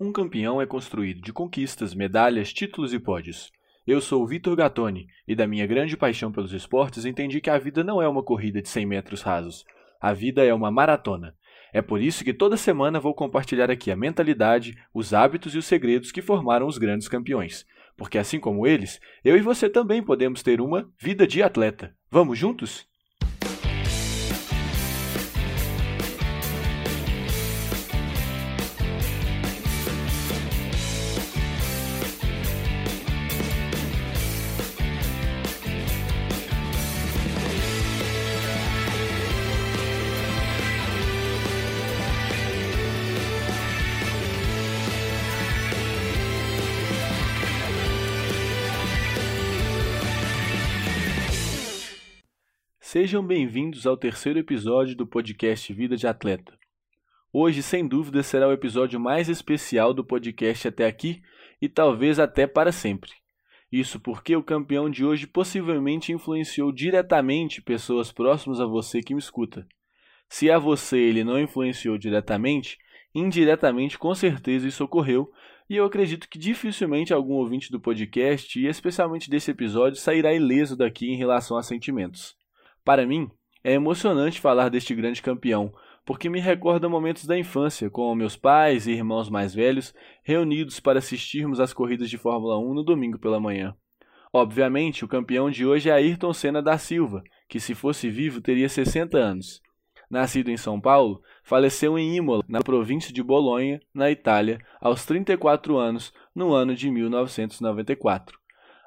Um campeão é construído de conquistas, medalhas, títulos e pódios. Eu sou o Vitor Gattoni e, da minha grande paixão pelos esportes, entendi que a vida não é uma corrida de 100 metros rasos. A vida é uma maratona. É por isso que toda semana vou compartilhar aqui a mentalidade, os hábitos e os segredos que formaram os grandes campeões. Porque, assim como eles, eu e você também podemos ter uma vida de atleta. Vamos juntos? Sejam bem-vindos ao terceiro episódio do podcast Vida de Atleta. Hoje, sem dúvida, será o episódio mais especial do podcast até aqui e talvez até para sempre. Isso porque o campeão de hoje possivelmente influenciou diretamente pessoas próximas a você que me escuta. Se a você ele não influenciou diretamente, indiretamente com certeza isso ocorreu, e eu acredito que dificilmente algum ouvinte do podcast, e especialmente desse episódio, sairá ileso daqui em relação a sentimentos. Para mim, é emocionante falar deste grande campeão, porque me recorda momentos da infância, com meus pais e irmãos mais velhos reunidos para assistirmos às corridas de Fórmula 1 no domingo pela manhã. Obviamente, o campeão de hoje é Ayrton Senna da Silva, que se fosse vivo teria 60 anos. Nascido em São Paulo, faleceu em Imola, na província de Bolonha, na Itália, aos 34 anos, no ano de 1994.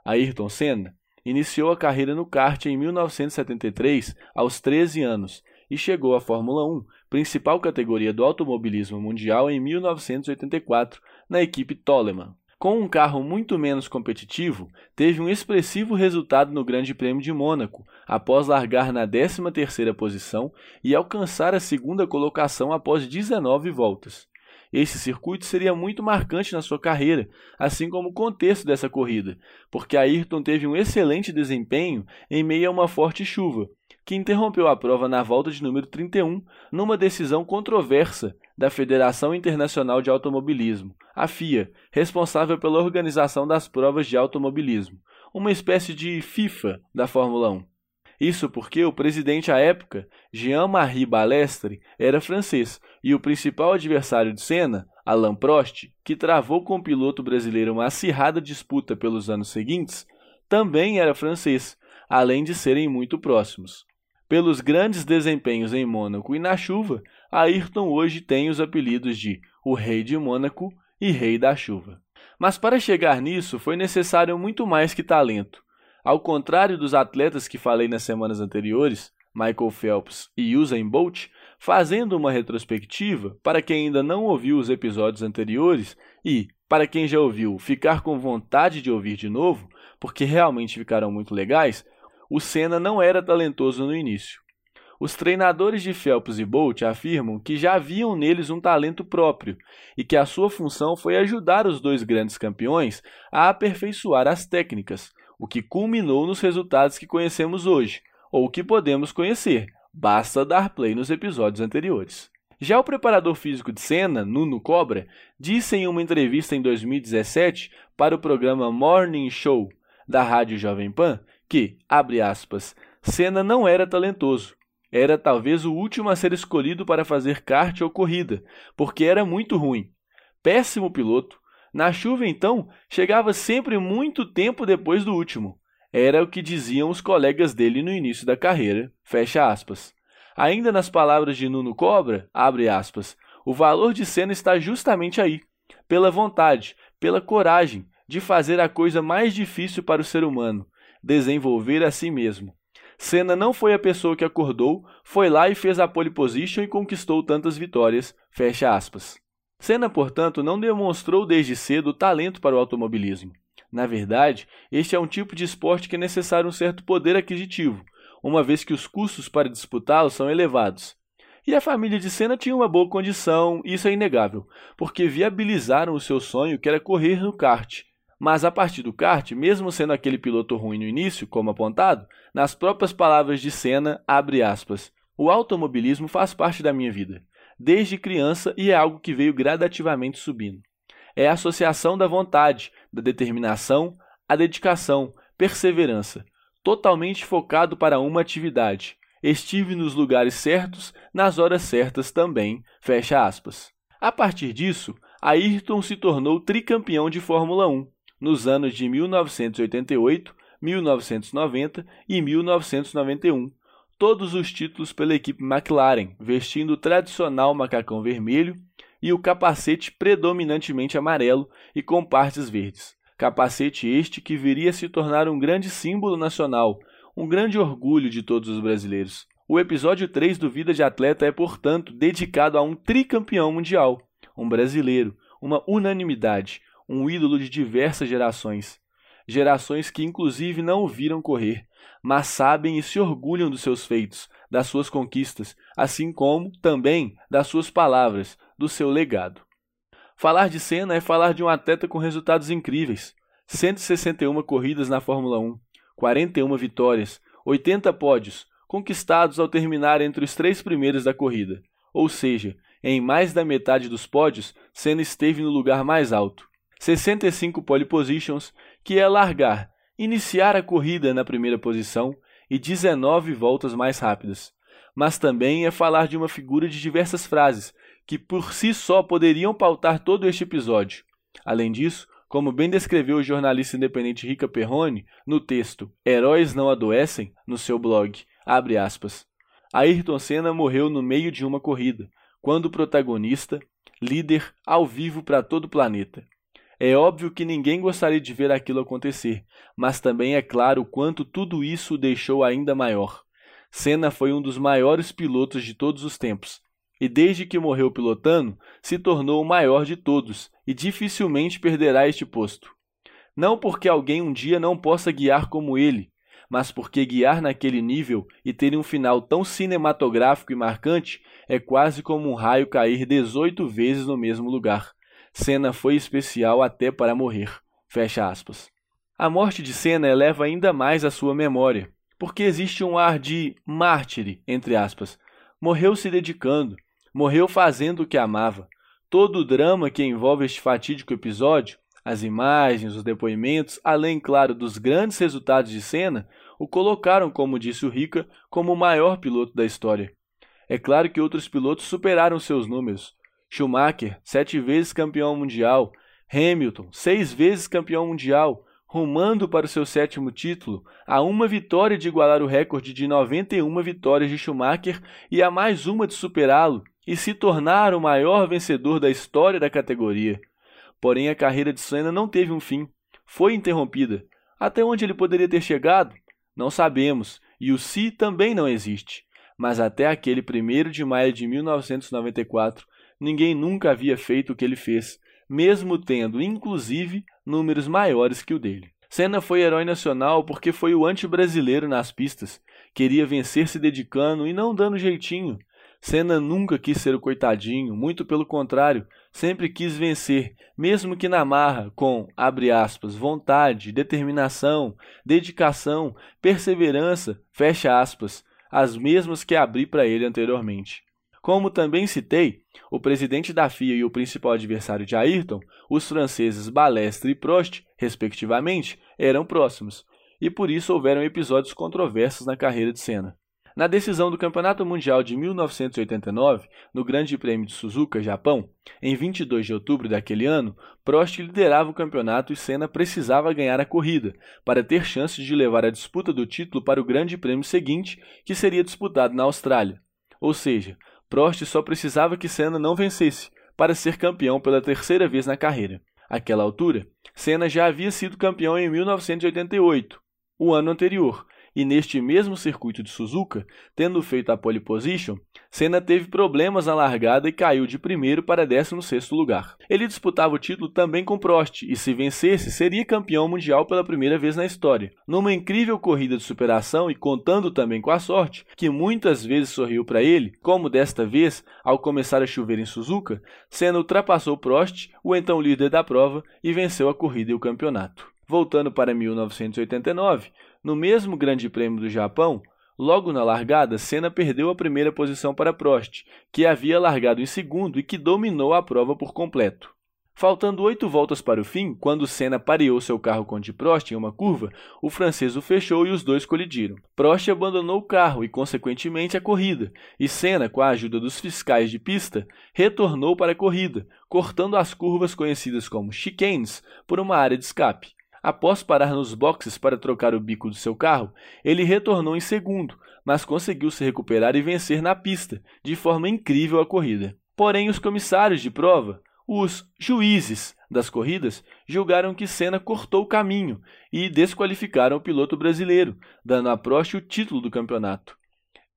Ayrton Senna Iniciou a carreira no kart em 1973, aos 13 anos, e chegou à Fórmula 1, principal categoria do automobilismo mundial, em 1984, na equipe Toleman. Com um carro muito menos competitivo, teve um expressivo resultado no Grande Prêmio de Mônaco, após largar na 13ª posição e alcançar a segunda colocação após 19 voltas. Esse circuito seria muito marcante na sua carreira, assim como o contexto dessa corrida, porque Ayrton teve um excelente desempenho em meio a uma forte chuva, que interrompeu a prova na volta de número 31, numa decisão controversa da Federação Internacional de Automobilismo, a FIA, responsável pela organização das provas de automobilismo, uma espécie de FIFA da Fórmula 1. Isso porque o presidente à época, Jean-Marie Balestre, era francês e o principal adversário de Senna, Alain Prost, que travou com o piloto brasileiro uma acirrada disputa pelos anos seguintes, também era francês, além de serem muito próximos. Pelos grandes desempenhos em Mônaco e na chuva, Ayrton hoje tem os apelidos de o Rei de Mônaco e Rei da Chuva. Mas para chegar nisso foi necessário muito mais que talento. Ao contrário dos atletas que falei nas semanas anteriores, Michael Phelps e Usain Bolt, fazendo uma retrospectiva para quem ainda não ouviu os episódios anteriores e, para quem já ouviu, ficar com vontade de ouvir de novo, porque realmente ficaram muito legais, o Senna não era talentoso no início. Os treinadores de Phelps e Bolt afirmam que já viam neles um talento próprio e que a sua função foi ajudar os dois grandes campeões a aperfeiçoar as técnicas, o que culminou nos resultados que conhecemos hoje, ou que podemos conhecer, basta dar play nos episódios anteriores. Já o preparador físico de Senna, Nuno Cobra, disse em uma entrevista em 2017 para o programa Morning Show da Rádio Jovem Pan que, abre aspas, Senna não era talentoso. Era talvez o último a ser escolhido para fazer kart ou corrida, porque era muito ruim. Péssimo piloto, na chuva, então, chegava sempre muito tempo depois do último. Era o que diziam os colegas dele no início da carreira. Fecha aspas. Ainda nas palavras de Nuno Cobra, abre aspas, o valor de Senna está justamente aí, pela vontade, pela coragem de fazer a coisa mais difícil para o ser humano, desenvolver a si mesmo. Senna não foi a pessoa que acordou, foi lá e fez a pole position e conquistou tantas vitórias. Fecha aspas. Senna, portanto, não demonstrou desde cedo talento para o automobilismo. Na verdade, este é um tipo de esporte que é necessário um certo poder aquisitivo, uma vez que os custos para disputá-lo são elevados. E a família de Senna tinha uma boa condição, isso é inegável, porque viabilizaram o seu sonho que era correr no kart. Mas a partir do kart, mesmo sendo aquele piloto ruim no início, como apontado, nas próprias palavras de Senna, abre aspas, o automobilismo faz parte da minha vida desde criança e é algo que veio gradativamente subindo. é a associação da vontade, da determinação, a dedicação, perseverança, totalmente focado para uma atividade. Estive nos lugares certos, nas horas certas também. Fecha aspas. A partir disso, Ayrton se tornou tricampeão de Fórmula 1 nos anos de 1988, 1990 e 1991, todos os títulos pela equipe McLaren, vestindo o tradicional macacão vermelho e o capacete predominantemente amarelo e com partes verdes. Capacete este que viria a se tornar um grande símbolo nacional, um grande orgulho de todos os brasileiros. O episódio 3 do Vida de Atleta é, portanto, dedicado a um tricampeão mundial, um brasileiro, uma unanimidade, um ídolo de diversas gerações. Gerações que, inclusive, não o viram correr, mas sabem e se orgulham dos seus feitos, das suas conquistas, assim como, também, das suas palavras, do seu legado. Falar de Senna é falar de um atleta com resultados incríveis. 161 corridas na Fórmula 1, 41 vitórias, 80 pódios, conquistados ao terminar entre os três primeiros da corrida. Ou seja, em mais da metade dos pódios, Senna esteve no lugar mais alto. 65 pole positions, que é largar, iniciar a corrida na primeira posição e 19 voltas mais rápidas. Mas também é falar de uma figura de diversas frases, que por si só poderiam pautar todo este episódio. Além disso, como bem descreveu o jornalista independente Rica Perrone no texto Heróis Não Adoecem, no seu blog, abre aspas, Ayrton Senna morreu no meio de uma corrida, quando o protagonista, líder ao vivo para todo o planeta. É óbvio que ninguém gostaria de ver aquilo acontecer, mas também é claro quanto tudo isso o deixou ainda maior. Senna foi um dos maiores pilotos de todos os tempos, e desde que morreu pilotando, se tornou o maior de todos e dificilmente perderá este posto. Não porque alguém um dia não possa guiar como ele, mas porque guiar naquele nível e ter um final tão cinematográfico e marcante é quase como um raio cair 18 vezes no mesmo lugar. Senna foi especial até para morrer. Fecha aspas. A morte de Senna eleva ainda mais a sua memória, porque existe um ar de mártire, entre aspas. Morreu se dedicando, morreu fazendo o que amava. Todo o drama que envolve este fatídico episódio, as imagens, os depoimentos, além, claro, dos grandes resultados de cena, o colocaram, como disse o Rica, como o maior piloto da história. É claro que outros pilotos superaram seus números. Schumacher, sete vezes campeão mundial, Hamilton, seis vezes campeão mundial, rumando para o seu sétimo título, a uma vitória de igualar o recorde de 91 vitórias de Schumacher e a mais uma de superá-lo, e se tornar o maior vencedor da história da categoria. Porém, a carreira de Senna não teve um fim. Foi interrompida. Até onde ele poderia ter chegado? Não sabemos, e o si também não existe. Mas até aquele 1 de maio de 1994, ninguém nunca havia feito o que ele fez, mesmo tendo, inclusive, números maiores que o dele. Senna foi herói nacional porque foi o anti-brasileiro nas pistas. Queria vencer se dedicando e não dando jeitinho. Senna nunca quis ser o coitadinho, muito pelo contrário, sempre quis vencer, mesmo que na marra, com, abre aspas, vontade, determinação, dedicação, perseverança, fecha aspas, as mesmas que abri para ele anteriormente. Como também citei, o presidente da FIA e o principal adversário de Ayrton, os franceses Balestre e Prost, respectivamente, eram próximos, e por isso houveram episódios controversos na carreira de Senna. Na decisão do Campeonato Mundial de 1989, no Grande Prêmio de Suzuka, Japão, em 22 de outubro daquele ano, Prost liderava o campeonato e Senna precisava ganhar a corrida para ter chances de levar a disputa do título para o Grande Prêmio seguinte, que seria disputado na Austrália. Ou seja, Prost só precisava que Senna não vencesse para ser campeão pela terceira vez na carreira. Àquela altura, Senna já havia sido campeão em 1988, o ano anterior, e neste mesmo circuito de Suzuka, tendo feito a pole position, Senna teve problemas na largada e caiu de primeiro para 16º lugar. Ele disputava o título também com Prost e se vencesse seria campeão mundial pela primeira vez na história. Numa incrível corrida de superação e contando também com a sorte, que muitas vezes sorriu para ele, como desta vez, ao começar a chover em Suzuka, Senna ultrapassou Prost, o então líder da prova, e venceu a corrida e o campeonato. Voltando para 1989, no mesmo Grande Prêmio do Japão, logo na largada, Senna perdeu a primeira posição para Prost, que havia largado em segundo e que dominou a prova por completo. Faltando oito voltas para o fim, quando Senna pareou seu carro contra Prost em uma curva, o francês o fechou e os dois colidiram. Prost abandonou o carro e, consequentemente, a corrida, e Senna, com a ajuda dos fiscais de pista, retornou para a corrida, cortando as curvas conhecidas como chicanes por uma área de escape. Após parar nos boxes para trocar o bico do seu carro, ele retornou em segundo, mas conseguiu se recuperar e vencer na pista, de forma incrível a corrida. Porém, os comissários de prova, os juízes das corridas julgaram que Senna cortou o caminho e desqualificaram o piloto brasileiro, dando a Prost o título do campeonato.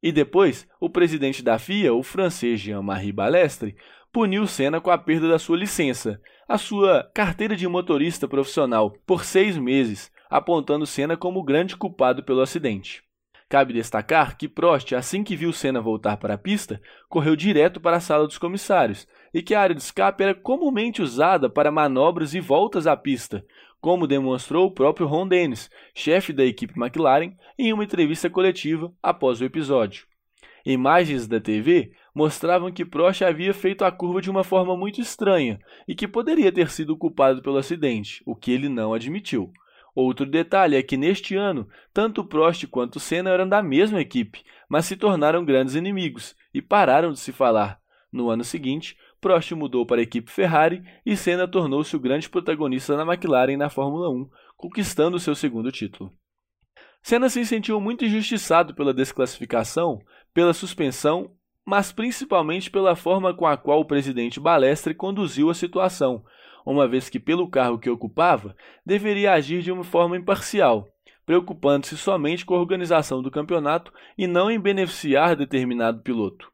E depois, o presidente da FIA, o francês Jean-Marie Balestre, puniu Senna com a perda da sua licença, a sua carteira de motorista profissional, por seis meses, apontando Senna como o grande culpado pelo acidente. Cabe destacar que Prost, assim que viu Senna voltar para a pista, correu direto para a sala dos comissários e que a área de escape era comumente usada para manobras e voltas à pista, como demonstrou o próprio Ron Dennis, chefe da equipe McLaren, em uma entrevista coletiva após o episódio. Imagens da TV mostravam que Prost havia feito a curva de uma forma muito estranha e que poderia ter sido culpado pelo acidente, o que ele não admitiu. Outro detalhe é que neste ano, tanto Prost quanto Senna eram da mesma equipe, mas se tornaram grandes inimigos e pararam de se falar. No ano seguinte, Prost mudou para a equipe Ferrari e Senna tornou-se o grande protagonista na McLaren na Fórmula 1, conquistando seu segundo título. Senna se sentiu muito injustiçado pela desclassificação, pela suspensão, mas principalmente pela forma com a qual o presidente Balestre conduziu a situação, uma vez que, pelo cargo que ocupava, deveria agir de uma forma imparcial, preocupando-se somente com a organização do campeonato e não em beneficiar determinado piloto.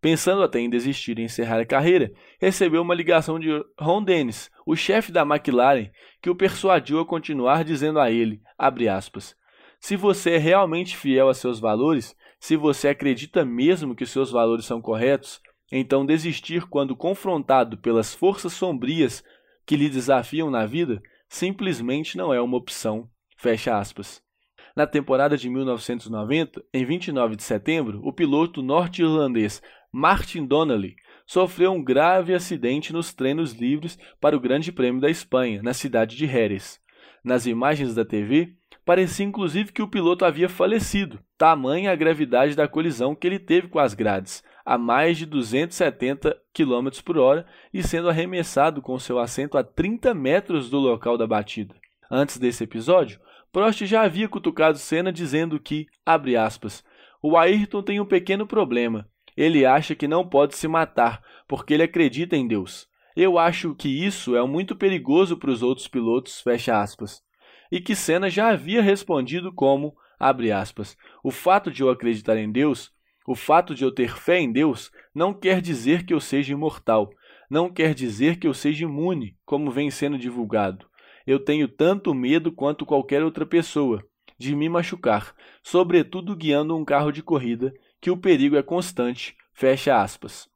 Pensando até em desistir e encerrar a carreira, recebeu uma ligação de Ron Dennis, o chefe da McLaren, que o persuadiu a continuar dizendo a ele, aspas, se você é realmente fiel a seus valores, se você acredita mesmo que seus valores são corretos, então desistir quando confrontado pelas forças sombrias que lhe desafiam na vida simplesmente não é uma opção. Fecha aspas. Na temporada de 1990, em 29 de setembro, o piloto norte-irlandês Martin Donnelly sofreu um grave acidente nos treinos livres para o Grande Prêmio da Espanha, na cidade de Jerez. Nas imagens da TV, parecia inclusive que o piloto havia falecido, tamanha a gravidade da colisão que ele teve com as grades, a mais de 270 km por hora e sendo arremessado com seu assento a 30 metros do local da batida. Antes desse episódio, Prost já havia cutucado Senna dizendo que, abre aspas, o Ayrton tem um pequeno problema. Ele acha que não pode se matar, porque ele acredita em Deus. Eu acho que isso é muito perigoso para os outros pilotos, fecha aspas. E que Senna já havia respondido como, abre aspas, o fato de eu acreditar em Deus o fato de eu ter fé em Deus não quer dizer que eu seja imortal, não quer dizer que eu seja imune, como vem sendo divulgado. Eu tenho tanto medo quanto qualquer outra pessoa de me machucar, sobretudo guiando um carro de corrida, que o perigo é constante. Fecha aspas.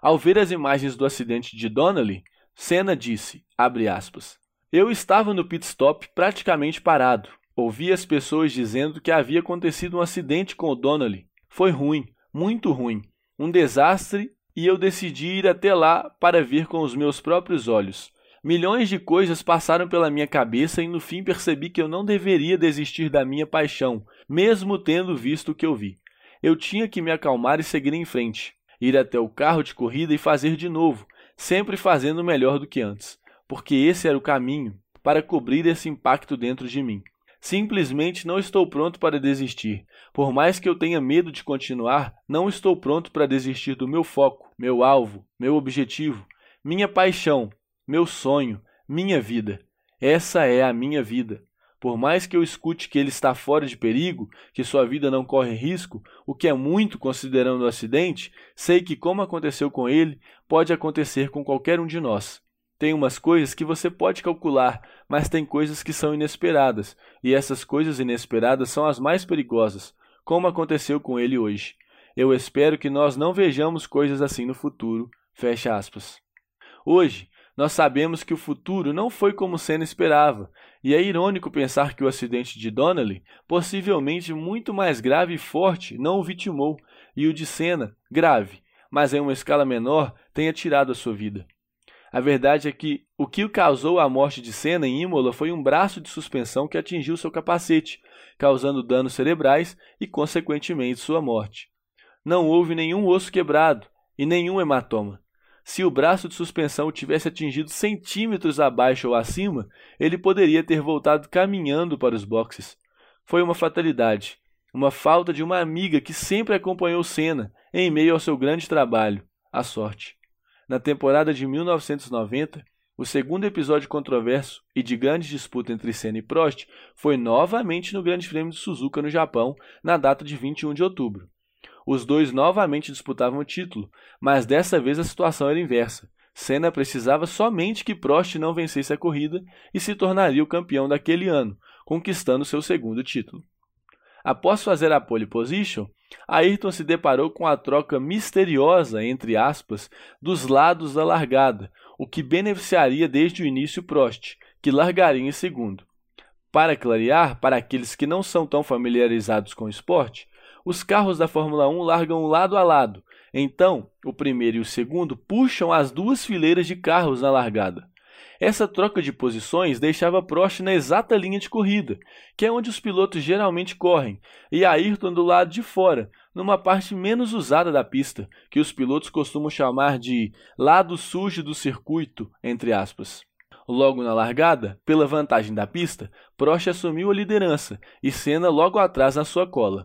Ao ver as imagens do acidente de Donnelly, Senna disse, aspas, Eu estava no pit stop praticamente parado. Ouvi as pessoas dizendo que havia acontecido um acidente com o Donnelly foi ruim, muito ruim, um desastre e eu decidi ir até lá para ver com os meus próprios olhos. Milhões de coisas passaram pela minha cabeça e no fim percebi que eu não deveria desistir da minha paixão, mesmo tendo visto o que eu vi. Eu tinha que me acalmar e seguir em frente, ir até o carro de corrida e fazer de novo, sempre fazendo melhor do que antes, porque esse era o caminho para cobrir esse impacto dentro de mim. Simplesmente não estou pronto para desistir. Por mais que eu tenha medo de continuar, não estou pronto para desistir do meu foco, meu alvo, meu objetivo, minha paixão, meu sonho, minha vida. Essa é a minha vida. Por mais que eu escute que ele está fora de perigo, que sua vida não corre risco, o que é muito considerando o acidente, sei que, como aconteceu com ele, pode acontecer com qualquer um de nós. Tem umas coisas que você pode calcular, mas tem coisas que são inesperadas, e essas coisas inesperadas são as mais perigosas, como aconteceu com ele hoje. Eu espero que nós não vejamos coisas assim no futuro. Fecha aspas. Hoje, nós sabemos que o futuro não foi como Senna esperava, e é irônico pensar que o acidente de Donnelly, possivelmente muito mais grave e forte, não o vitimou, e o de Senna, grave, mas em uma escala menor, tenha tirado a sua vida. A verdade é que o que causou a morte de Senna em Imola foi um braço de suspensão que atingiu seu capacete, causando danos cerebrais e, consequentemente, sua morte. Não houve nenhum osso quebrado e nenhum hematoma. Se o braço de suspensão tivesse atingido centímetros abaixo ou acima, ele poderia ter voltado caminhando para os boxes. Foi uma fatalidade, uma falta de uma amiga que sempre acompanhou Senna em meio ao seu grande trabalho, a sorte. Na temporada de 1990, o segundo episódio controverso e de grande disputa entre Senna e Prost foi novamente no Grande Prêmio de Suzuka no Japão, na data de 21 de outubro. Os dois novamente disputavam o título, mas dessa vez a situação era inversa. Senna precisava somente que Prost não vencesse a corrida e se tornaria o campeão daquele ano, conquistando seu segundo título. Após fazer a pole position, Ayrton se deparou com a troca misteriosa, entre aspas, dos lados da largada, o que beneficiaria desde o início Prost, que largaria em segundo. Para clarear, para aqueles que não são tão familiarizados com o esporte, os carros da Fórmula 1 largam lado a lado, então o primeiro e o segundo puxam as duas fileiras de carros na largada. Essa troca de posições deixava Prost na exata linha de corrida, que é onde os pilotos geralmente correm, e Ayrton do lado de fora, numa parte menos usada da pista, que os pilotos costumam chamar de lado sujo do circuito, entre aspas. Logo na largada, pela vantagem da pista, Prost assumiu a liderança e Senna logo atrás na sua cola.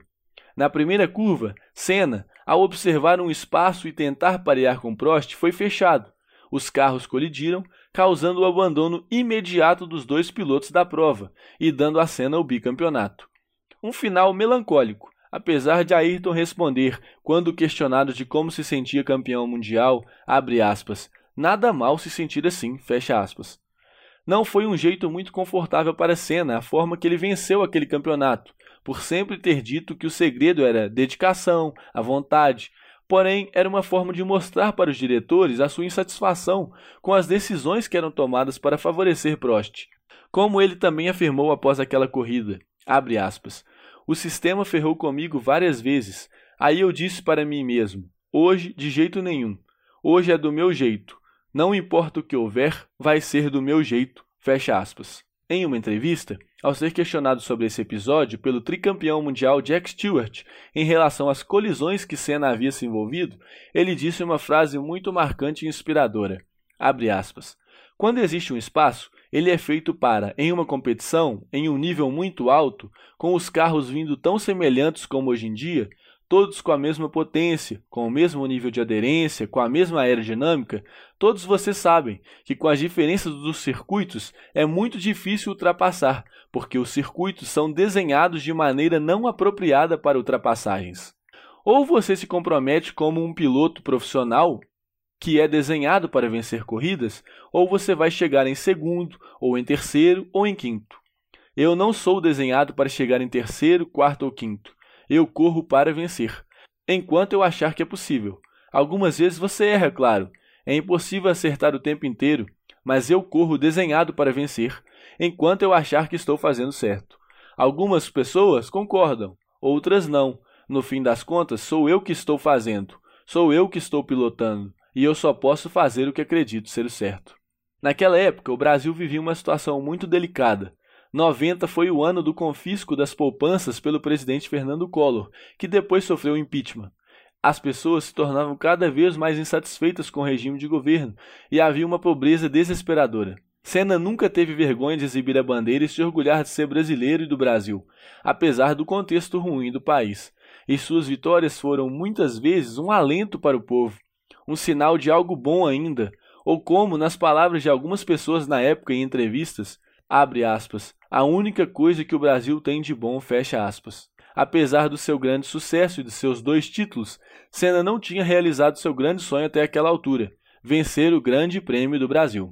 Na primeira curva, Senna, ao observar um espaço e tentar parear com Prost, foi fechado. Os carros colidiram, causando o abandono imediato dos dois pilotos da prova e dando a Senna o bicampeonato. Um final melancólico, apesar de Ayrton responder, quando questionado de como se sentia campeão mundial, aspas, nada mal se sentir assim. Não foi um jeito muito confortável para Senna a forma que ele venceu aquele campeonato, por sempre ter dito que o segredo era dedicação, a vontade, Porém, era uma forma de mostrar para os diretores a sua insatisfação com as decisões que eram tomadas para favorecer Prost. Como ele também afirmou após aquela corrida, aspas, o sistema ferrou comigo várias vezes. Aí eu disse para mim mesmo: hoje, de jeito nenhum. Hoje é do meu jeito. Não importa o que houver, vai ser do meu jeito. Fecha aspas. Em uma entrevista, ao ser questionado sobre esse episódio pelo tricampeão mundial Jack Stewart em relação às colisões que Senna havia se envolvido, ele disse uma frase muito marcante e inspiradora. Aspas, Quando existe um espaço, ele é feito para, em uma competição, em um nível muito alto, com os carros vindo tão semelhantes como hoje em dia, todos com a mesma potência, com o mesmo nível de aderência, com a mesma aerodinâmica, todos vocês sabem que com as diferenças dos circuitos é muito difícil ultrapassar, porque os circuitos são desenhados de maneira não apropriada para ultrapassagens. Ou você se compromete como um piloto profissional que é desenhado para vencer corridas, ou você vai chegar em segundo, ou em terceiro, ou em quinto. Eu não sou desenhado para chegar em terceiro, quarto ou quinto. Eu corro para vencer, enquanto eu achar que é possível. Algumas vezes você erra, claro. É impossível acertar o tempo inteiro, mas eu corro desenhado para vencer, enquanto eu achar que estou fazendo certo. Algumas pessoas concordam, outras não. No fim das contas, sou eu que estou fazendo, sou eu que estou pilotando, e eu só posso fazer o que acredito ser o certo. Naquela época, o Brasil vivia uma situação muito delicada. 90 foi o ano do confisco das poupanças pelo presidente Fernando Collor, que depois sofreu impeachment. As pessoas se tornavam cada vez mais insatisfeitas com o regime de governo e havia uma pobreza desesperadora. Senna nunca teve vergonha de exibir a bandeira e se orgulhar de ser brasileiro e do Brasil, apesar do contexto ruim do país. E suas vitórias foram muitas vezes um alento para o povo, um sinal de algo bom ainda, ou como, nas palavras de algumas pessoas na época em entrevistas, abre aspas, a única coisa que o Brasil tem de bom, fecha aspas. Apesar do seu grande sucesso e de seus dois títulos, Senna não tinha realizado seu grande sonho até aquela altura, vencer o Grande Prêmio do Brasil.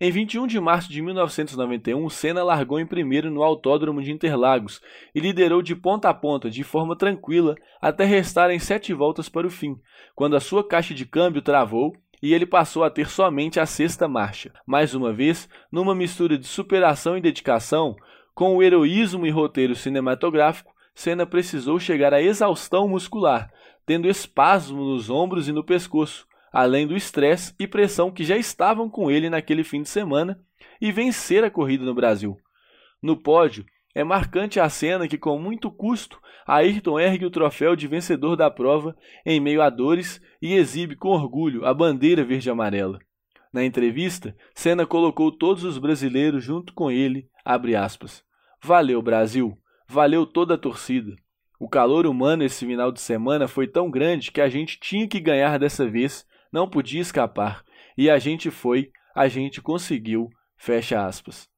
Em 21 de março de 1991, Senna largou em primeiro no Autódromo de Interlagos e liderou de ponta a ponta, de forma tranquila, até restarem sete voltas para o fim, quando a sua caixa de câmbio travou e ele passou a ter somente a sexta marcha. Mais uma vez, numa mistura de superação e dedicação, com o heroísmo e roteiro cinematográfico, Senna precisou chegar à exaustão muscular, tendo espasmo nos ombros e no pescoço, além do estresse e pressão que já estavam com ele naquele fim de semana, e vencer a corrida no Brasil. No pódio, é marcante a cena que, com muito custo, Ayrton ergue o troféu de vencedor da prova em meio a dores e exibe com orgulho a bandeira verde-amarela. Na entrevista, Senna colocou todos os brasileiros junto com ele, aspas, Valeu, Brasil! Valeu toda a torcida! O calor humano esse final de semana foi tão grande que a gente tinha que ganhar dessa vez, não podia escapar. E a gente foi, a gente conseguiu, fecha aspas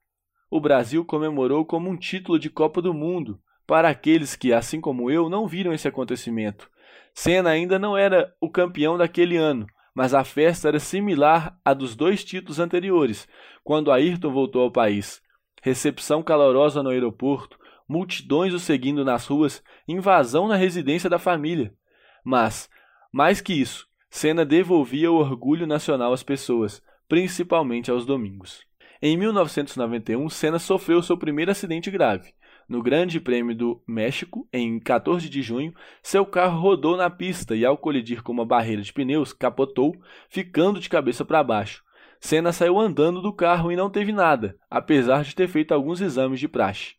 o Brasil comemorou como um título de Copa do Mundo para aqueles que, assim como eu, não viram esse acontecimento. Senna ainda não era o campeão daquele ano, mas a festa era similar à dos dois títulos anteriores, quando Ayrton voltou ao país. Recepção calorosa no aeroporto, multidões o seguindo nas ruas, invasão na residência da família. Mas, mais que isso, Senna devolvia o orgulho nacional às pessoas, principalmente aos domingos. Em 1991, Senna sofreu seu primeiro acidente grave. No Grande Prêmio do México, em 14 de junho, seu carro rodou na pista e, ao colidir com uma barreira de pneus, capotou, ficando de cabeça para baixo. Senna saiu andando do carro e não teve nada, apesar de ter feito alguns exames de praxe.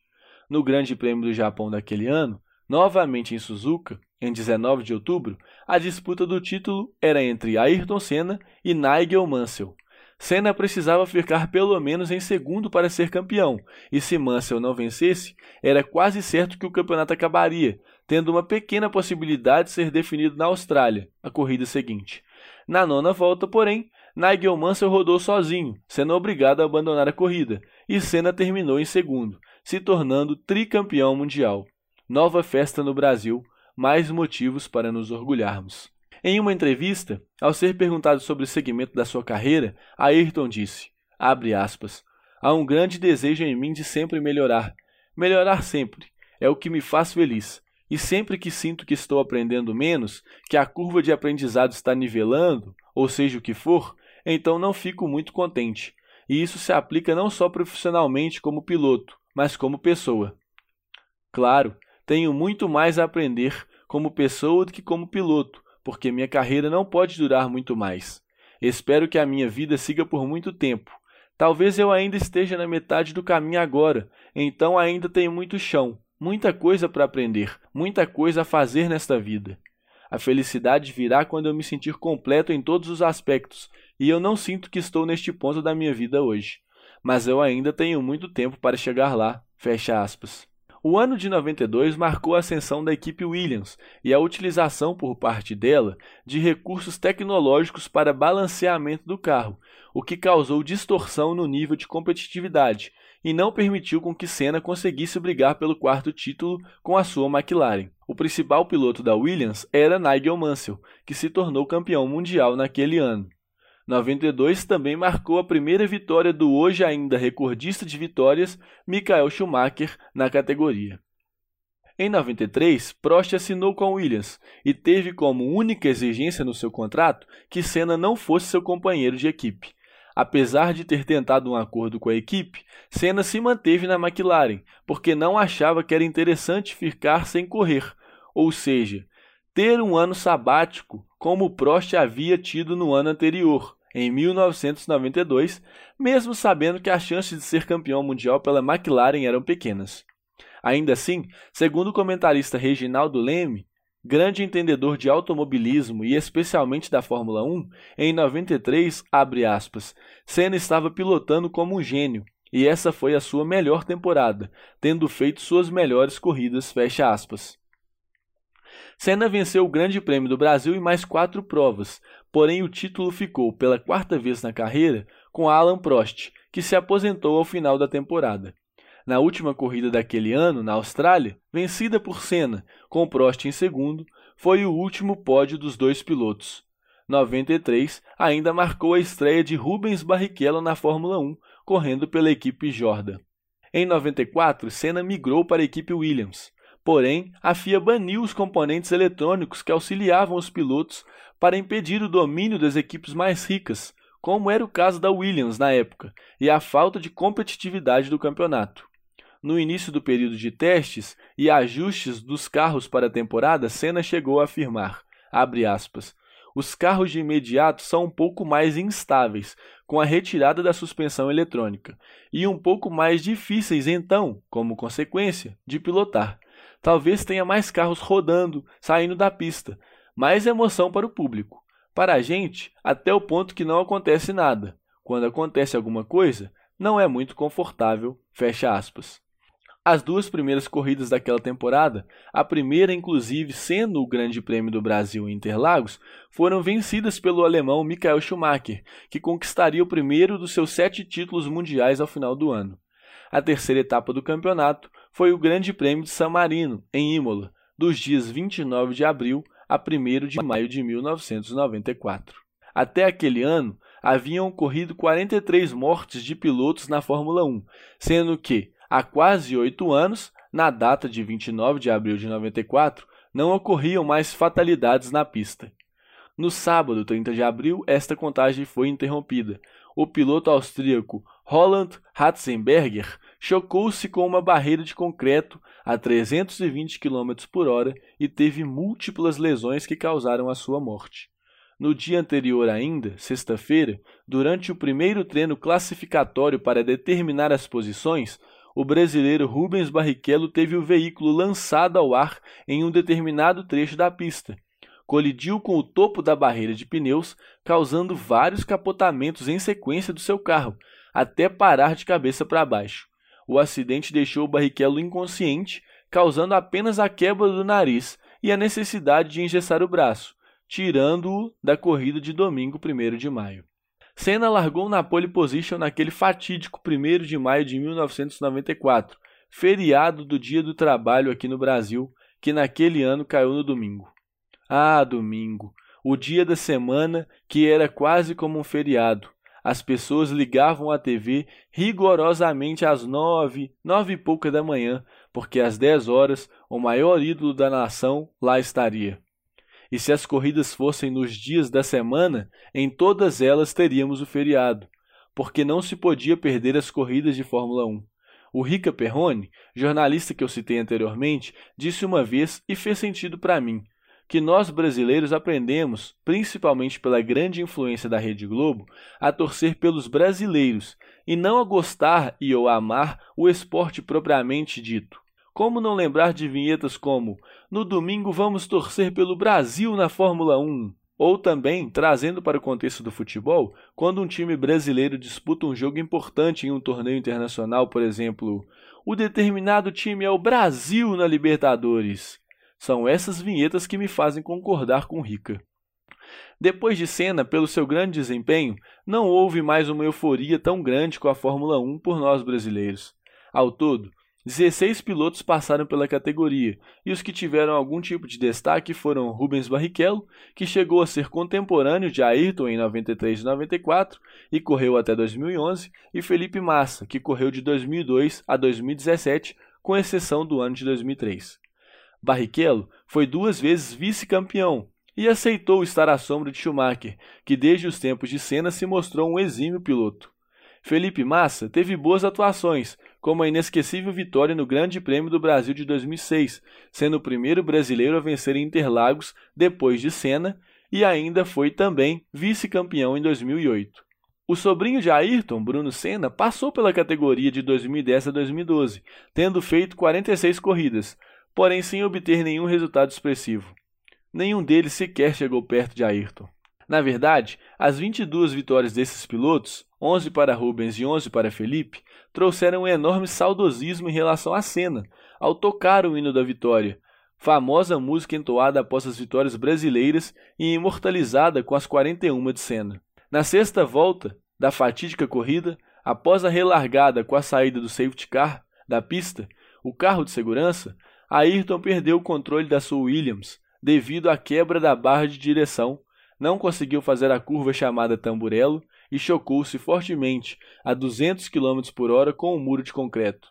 No Grande Prêmio do Japão daquele ano, novamente em Suzuka, em 19 de outubro, a disputa do título era entre Ayrton Senna e Nigel Mansell. Senna precisava ficar pelo menos em segundo para ser campeão, e se Mansell não vencesse, era quase certo que o campeonato acabaria, tendo uma pequena possibilidade de ser definido na Austrália, a corrida seguinte. Na nona volta, porém, Nigel Mansell rodou sozinho, sendo obrigado a abandonar a corrida, e Senna terminou em segundo, se tornando tricampeão mundial. Nova festa no Brasil, mais motivos para nos orgulharmos. Em uma entrevista, ao ser perguntado sobre o segmento da sua carreira, Ayrton disse, aspas, há um grande desejo em mim de sempre melhorar. Melhorar sempre. É o que me faz feliz. E sempre que sinto que estou aprendendo menos, que a curva de aprendizado está nivelando, ou seja o que for, então não fico muito contente. E isso se aplica não só profissionalmente como piloto, mas como pessoa. Claro, tenho muito mais a aprender como pessoa do que como piloto, porque minha carreira não pode durar muito mais. Espero que a minha vida siga por muito tempo. Talvez eu ainda esteja na metade do caminho agora, então ainda tenho muito chão, muita coisa para aprender, muita coisa a fazer nesta vida. A felicidade virá quando eu me sentir completo em todos os aspectos, e eu não sinto que estou neste ponto da minha vida hoje. Mas eu ainda tenho muito tempo para chegar lá. Fecha aspas. O ano de 92 marcou a ascensão da equipe Williams e a utilização por parte dela de recursos tecnológicos para balanceamento do carro, o que causou distorção no nível de competitividade e não permitiu com que Senna conseguisse brigar pelo quarto título com a sua McLaren. O principal piloto da Williams era Nigel Mansell, que se tornou campeão mundial naquele ano. 92 também marcou a primeira vitória do hoje ainda recordista de vitórias, Michael Schumacher, na categoria. Em 93, Prost assinou com Williams e teve como única exigência no seu contrato que Senna não fosse seu companheiro de equipe. Apesar de ter tentado um acordo com a equipe, Senna se manteve na McLaren porque não achava que era interessante ficar sem correr, ou seja, ter um ano sabático como Prost havia tido no ano anterior, em 1992, mesmo sabendo que as chances de ser campeão mundial pela McLaren eram pequenas. Ainda assim, segundo o comentarista Reginaldo Leme, grande entendedor de automobilismo e especialmente da Fórmula 1, em 93, abre aspas, Senna estava pilotando como um gênio, e essa foi a sua melhor temporada, tendo feito suas melhores corridas, fecha aspas. Senna venceu o Grande Prêmio do Brasil em mais quatro provas, porém o título ficou pela quarta vez na carreira com Alan Prost, que se aposentou ao final da temporada. Na última corrida daquele ano, na Austrália, vencida por Senna, com Prost em segundo, foi o último pódio dos dois pilotos. 93 ainda marcou a estreia de Rubens Barrichello na Fórmula 1, correndo pela equipe Jordan. Em 94, Senna migrou para a equipe Williams. Porém, a FIA baniu os componentes eletrônicos que auxiliavam os pilotos para impedir o domínio das equipes mais ricas, como era o caso da Williams na época, e a falta de competitividade do campeonato. No início do período de testes e ajustes dos carros para a temporada, Senna chegou a afirmar, aspas, os carros de imediato são um pouco mais instáveis, com a retirada da suspensão eletrônica, e um pouco mais difíceis, então, como consequência, de pilotar. Talvez tenha mais carros rodando, saindo da pista, mais emoção para o público. Para a gente, até o ponto que não acontece nada. Quando acontece alguma coisa, não é muito confortável. Fecha aspas. As duas primeiras corridas daquela temporada, a primeira inclusive sendo o Grande Prêmio do Brasil em Interlagos, foram vencidas pelo alemão Michael Schumacher, que conquistaria o primeiro dos seus sete títulos mundiais ao final do ano. A terceira etapa do campeonato foi o Grande Prêmio de San Marino, em Imola, dos dias 29 de abril a 1 de maio de 1994. Até aquele ano, haviam ocorrido 43 mortes de pilotos na Fórmula 1, sendo que Há quase oito anos, na data de 29 de abril de 94, não ocorriam mais fatalidades na pista. No sábado, 30 de abril, esta contagem foi interrompida. O piloto austríaco Roland Ratzenberger chocou-se com uma barreira de concreto a 320 km por hora e teve múltiplas lesões que causaram a sua morte. No dia anterior ainda, sexta-feira, durante o primeiro treino classificatório para determinar as posições, o brasileiro Rubens Barrichello teve o veículo lançado ao ar em um determinado trecho da pista. Colidiu com o topo da barreira de pneus, causando vários capotamentos em sequência do seu carro, até parar de cabeça para baixo. O acidente deixou o Barrichello inconsciente, causando apenas a quebra do nariz e a necessidade de engessar o braço, tirando-o da corrida de domingo 1 de maio. Senna largou na pole position naquele fatídico 1 de maio de 1994, feriado do Dia do Trabalho aqui no Brasil, que naquele ano caiu no domingo. Ah, domingo, o dia da semana que era quase como um feriado. As pessoas ligavam a TV rigorosamente às nove, nove e pouca da manhã, porque às dez horas o maior ídolo da nação lá estaria. E se as corridas fossem nos dias da semana, em todas elas teríamos o feriado, porque não se podia perder as corridas de Fórmula 1. O Rica Perrone, jornalista que eu citei anteriormente, disse uma vez e fez sentido para mim, que nós brasileiros aprendemos, principalmente pela grande influência da Rede Globo, a torcer pelos brasileiros e não a gostar e ou amar o esporte propriamente dito. Como não lembrar de vinhetas como No domingo vamos torcer pelo Brasil na Fórmula 1? Ou também, trazendo para o contexto do futebol, quando um time brasileiro disputa um jogo importante em um torneio internacional, por exemplo, o determinado time é o Brasil na Libertadores. São essas vinhetas que me fazem concordar com Rica. Depois de Senna, pelo seu grande desempenho, não houve mais uma euforia tão grande com a Fórmula 1 por nós brasileiros. Ao todo, 16 pilotos passaram pela categoria, e os que tiveram algum tipo de destaque foram Rubens Barrichello, que chegou a ser contemporâneo de Ayrton em 93 e 94 e correu até 2011, e Felipe Massa, que correu de 2002 a 2017, com exceção do ano de 2003. Barrichello foi duas vezes vice-campeão e aceitou estar à sombra de Schumacher, que desde os tempos de Senna se mostrou um exímio piloto. Felipe Massa teve boas atuações, como a inesquecível vitória no Grande Prêmio do Brasil de 2006, sendo o primeiro brasileiro a vencer em Interlagos depois de Senna, e ainda foi também vice-campeão em 2008. O sobrinho de Ayrton, Bruno Senna, passou pela categoria de 2010 a 2012, tendo feito 46 corridas, porém sem obter nenhum resultado expressivo. Nenhum deles sequer chegou perto de Ayrton. Na verdade, as 22 vitórias desses pilotos, 11 para Rubens e 11 para Felipe, trouxeram um enorme saudosismo em relação à cena, ao tocar o hino da vitória, famosa música entoada após as vitórias brasileiras e imortalizada com as 41 de Senna. Na sexta volta da fatídica corrida, após a relargada com a saída do safety car da pista, o carro de segurança, Ayrton perdeu o controle da sua Williams devido à quebra da barra de direção não conseguiu fazer a curva chamada Tamburello e chocou-se fortemente a 200 km por hora com o um muro de concreto.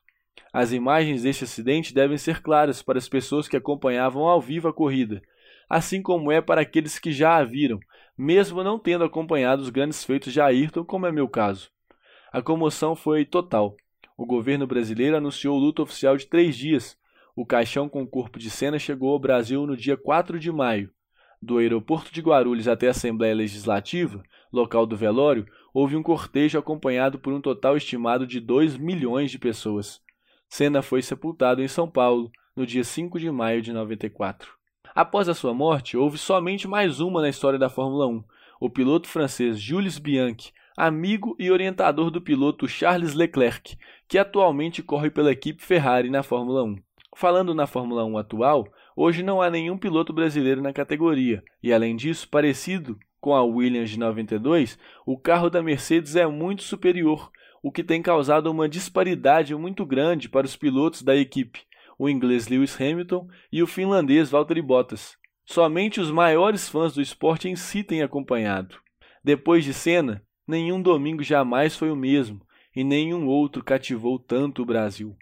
As imagens deste acidente devem ser claras para as pessoas que acompanhavam ao vivo a corrida, assim como é para aqueles que já a viram, mesmo não tendo acompanhado os grandes feitos de Ayrton, como é meu caso. A comoção foi total. O governo brasileiro anunciou luta oficial de três dias. O caixão com o corpo de cena chegou ao Brasil no dia 4 de maio. Do aeroporto de Guarulhos até a Assembleia Legislativa, local do velório, houve um cortejo acompanhado por um total estimado de 2 milhões de pessoas. Senna foi sepultado em São Paulo no dia 5 de maio de 94. Após a sua morte, houve somente mais uma na história da Fórmula 1. O piloto francês Jules Bianchi, amigo e orientador do piloto Charles Leclerc, que atualmente corre pela equipe Ferrari na Fórmula 1. Falando na Fórmula 1 atual, hoje não há nenhum piloto brasileiro na categoria, e além disso, parecido com a Williams de 92, o carro da Mercedes é muito superior, o que tem causado uma disparidade muito grande para os pilotos da equipe, o inglês Lewis Hamilton e o finlandês Valtteri Bottas. Somente os maiores fãs do esporte em si têm acompanhado. Depois de Senna, nenhum domingo jamais foi o mesmo e nenhum outro cativou tanto o Brasil.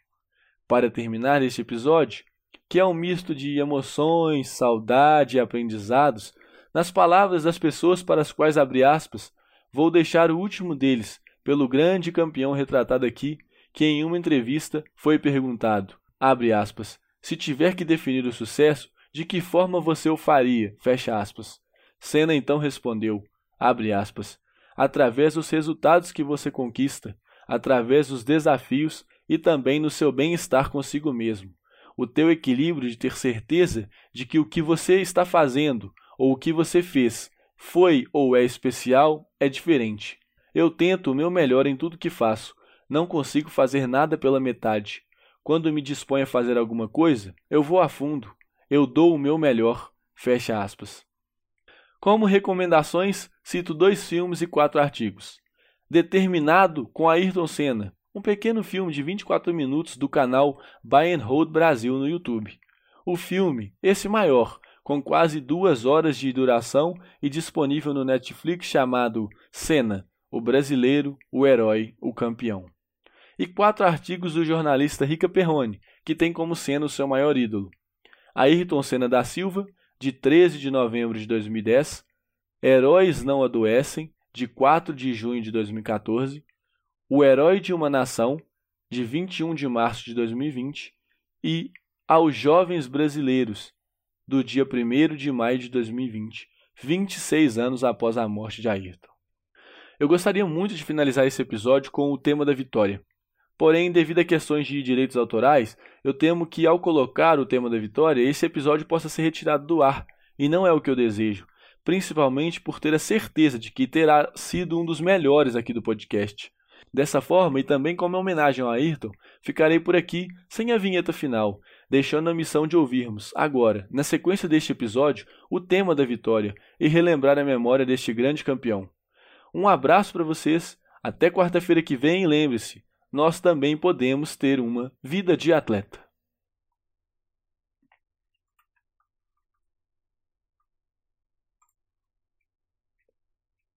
Para terminar este episódio, que é um misto de emoções, saudade e aprendizados, nas palavras das pessoas para as quais abri aspas, vou deixar o último deles, pelo grande campeão retratado aqui, que em uma entrevista foi perguntado: abre aspas, se tiver que definir o sucesso, de que forma você o faria? Fecha aspas. Senna então respondeu, abre aspas, através dos resultados que você conquista, através dos desafios e também no seu bem-estar consigo mesmo. O teu equilíbrio de ter certeza de que o que você está fazendo ou o que você fez foi ou é especial é diferente. Eu tento o meu melhor em tudo que faço. Não consigo fazer nada pela metade. Quando me disponho a fazer alguma coisa, eu vou a fundo. Eu dou o meu melhor. Fecha aspas. Como recomendações, cito dois filmes e quatro artigos. Determinado com Ayrton Senna, um pequeno filme de 24 minutos do canal Buy and Hold Brasil no YouTube. O filme, esse maior, com quase duas horas de duração e disponível no Netflix chamado Senna, o brasileiro, o herói, o campeão e quatro artigos do jornalista Rica Perrone, que tem como Senna o seu maior ídolo. Ayrton Senna da Silva, de 13 de novembro de 2010, Heróis Não Adoecem, de 4 de junho de 2014, O Herói de uma Nação, de 21 de março de 2020, e Aos Jovens Brasileiros, do dia 1 de maio de 2020, 26 anos após a morte de Ayrton. Eu gostaria muito de finalizar esse episódio com o tema da vitória. Porém, devido a questões de direitos autorais, eu temo que ao colocar o tema da vitória, esse episódio possa ser retirado do ar, e não é o que eu desejo, principalmente por ter a certeza de que terá sido um dos melhores aqui do podcast. Dessa forma, e também como homenagem ao Ayrton, ficarei por aqui sem a vinheta final, deixando a missão de ouvirmos, agora, na sequência deste episódio, o tema da vitória e relembrar a memória deste grande campeão. Um abraço para vocês, até quarta-feira que vem e lembre-se, nós também podemos ter uma vida de atleta.